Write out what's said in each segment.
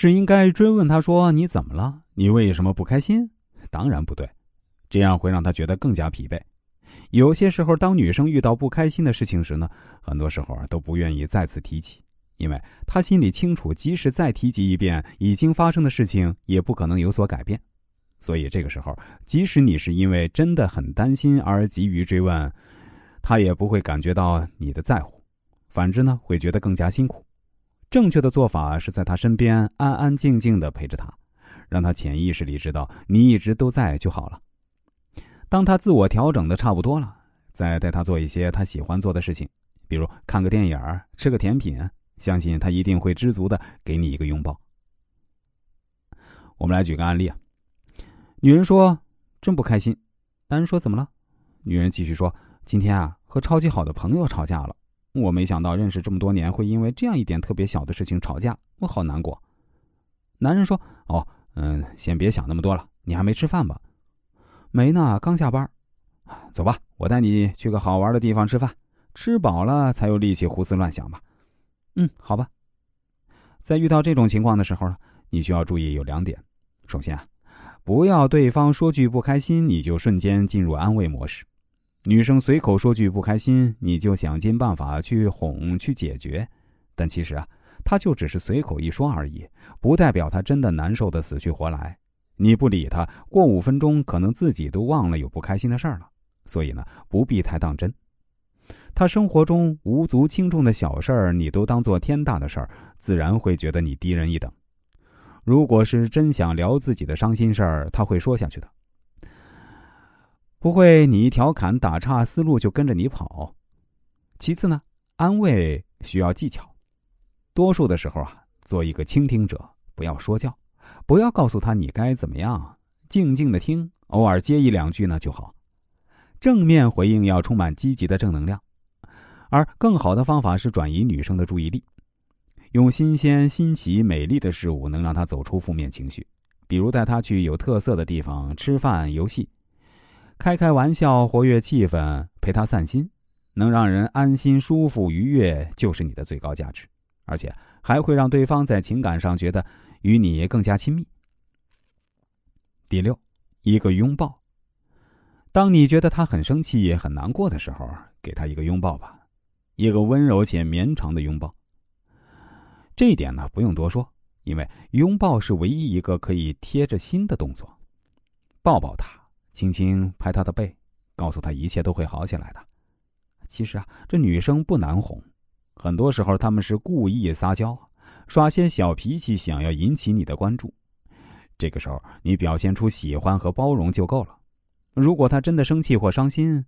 是应该追问他说：“你怎么了？你为什么不开心？”当然不对，这样会让他觉得更加疲惫。有些时候，当女生遇到不开心的事情时呢，很多时候啊都不愿意再次提起，因为她心里清楚，即使再提及一遍已经发生的事情，也不可能有所改变。所以这个时候，即使你是因为真的很担心而急于追问，她也不会感觉到你的在乎，反之呢，会觉得更加辛苦。正确的做法是在他身边安安静静的陪着他，让他潜意识里知道你一直都在就好了。当他自我调整的差不多了，再带他做一些他喜欢做的事情，比如看个电影、吃个甜品，相信他一定会知足的给你一个拥抱。我们来举个案例啊，女人说：“真不开心。”男人说：“怎么了？”女人继续说：“今天啊，和超级好的朋友吵架了。”我没想到认识这么多年会因为这样一点特别小的事情吵架，我好难过。男人说：“哦，嗯，先别想那么多了，你还没吃饭吧？”“没呢，刚下班。”“走吧，我带你去个好玩的地方吃饭，吃饱了才有力气胡思乱想吧。”“嗯，好吧。”在遇到这种情况的时候呢，你需要注意有两点：首先啊，不要对方说句不开心，你就瞬间进入安慰模式。女生随口说句不开心，你就想尽办法去哄去解决，但其实啊，她就只是随口一说而已，不代表她真的难受的死去活来。你不理她，过五分钟可能自己都忘了有不开心的事儿了。所以呢，不必太当真。她生活中无足轻重的小事儿，你都当做天大的事儿，自然会觉得你低人一等。如果是真想聊自己的伤心事儿，他会说下去的。不会，你一调侃打岔，思路就跟着你跑。其次呢，安慰需要技巧。多数的时候啊，做一个倾听者，不要说教，不要告诉他你该怎么样，静静的听，偶尔接一两句呢就好。正面回应要充满积极的正能量，而更好的方法是转移女生的注意力，用新鲜、新奇、美丽的事物能让她走出负面情绪，比如带她去有特色的地方吃饭、游戏。开开玩笑，活跃气氛，陪他散心，能让人安心、舒服、愉悦，就是你的最高价值，而且还会让对方在情感上觉得与你更加亲密。第六，一个拥抱。当你觉得他很生气、很难过的时候，给他一个拥抱吧，一个温柔且绵长的拥抱。这一点呢，不用多说，因为拥抱是唯一一个可以贴着心的动作。抱抱他。轻轻拍他的背，告诉他一切都会好起来的。其实啊，这女生不难哄，很多时候他们是故意撒娇，耍些小脾气，想要引起你的关注。这个时候，你表现出喜欢和包容就够了。如果他真的生气或伤心，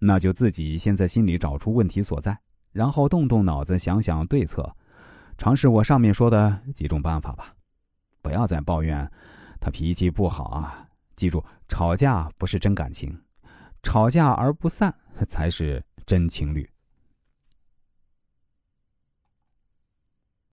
那就自己先在心里找出问题所在，然后动动脑子想想对策，尝试我上面说的几种办法吧。不要再抱怨他脾气不好啊。记住，吵架不是真感情，吵架而不散才是真情侣。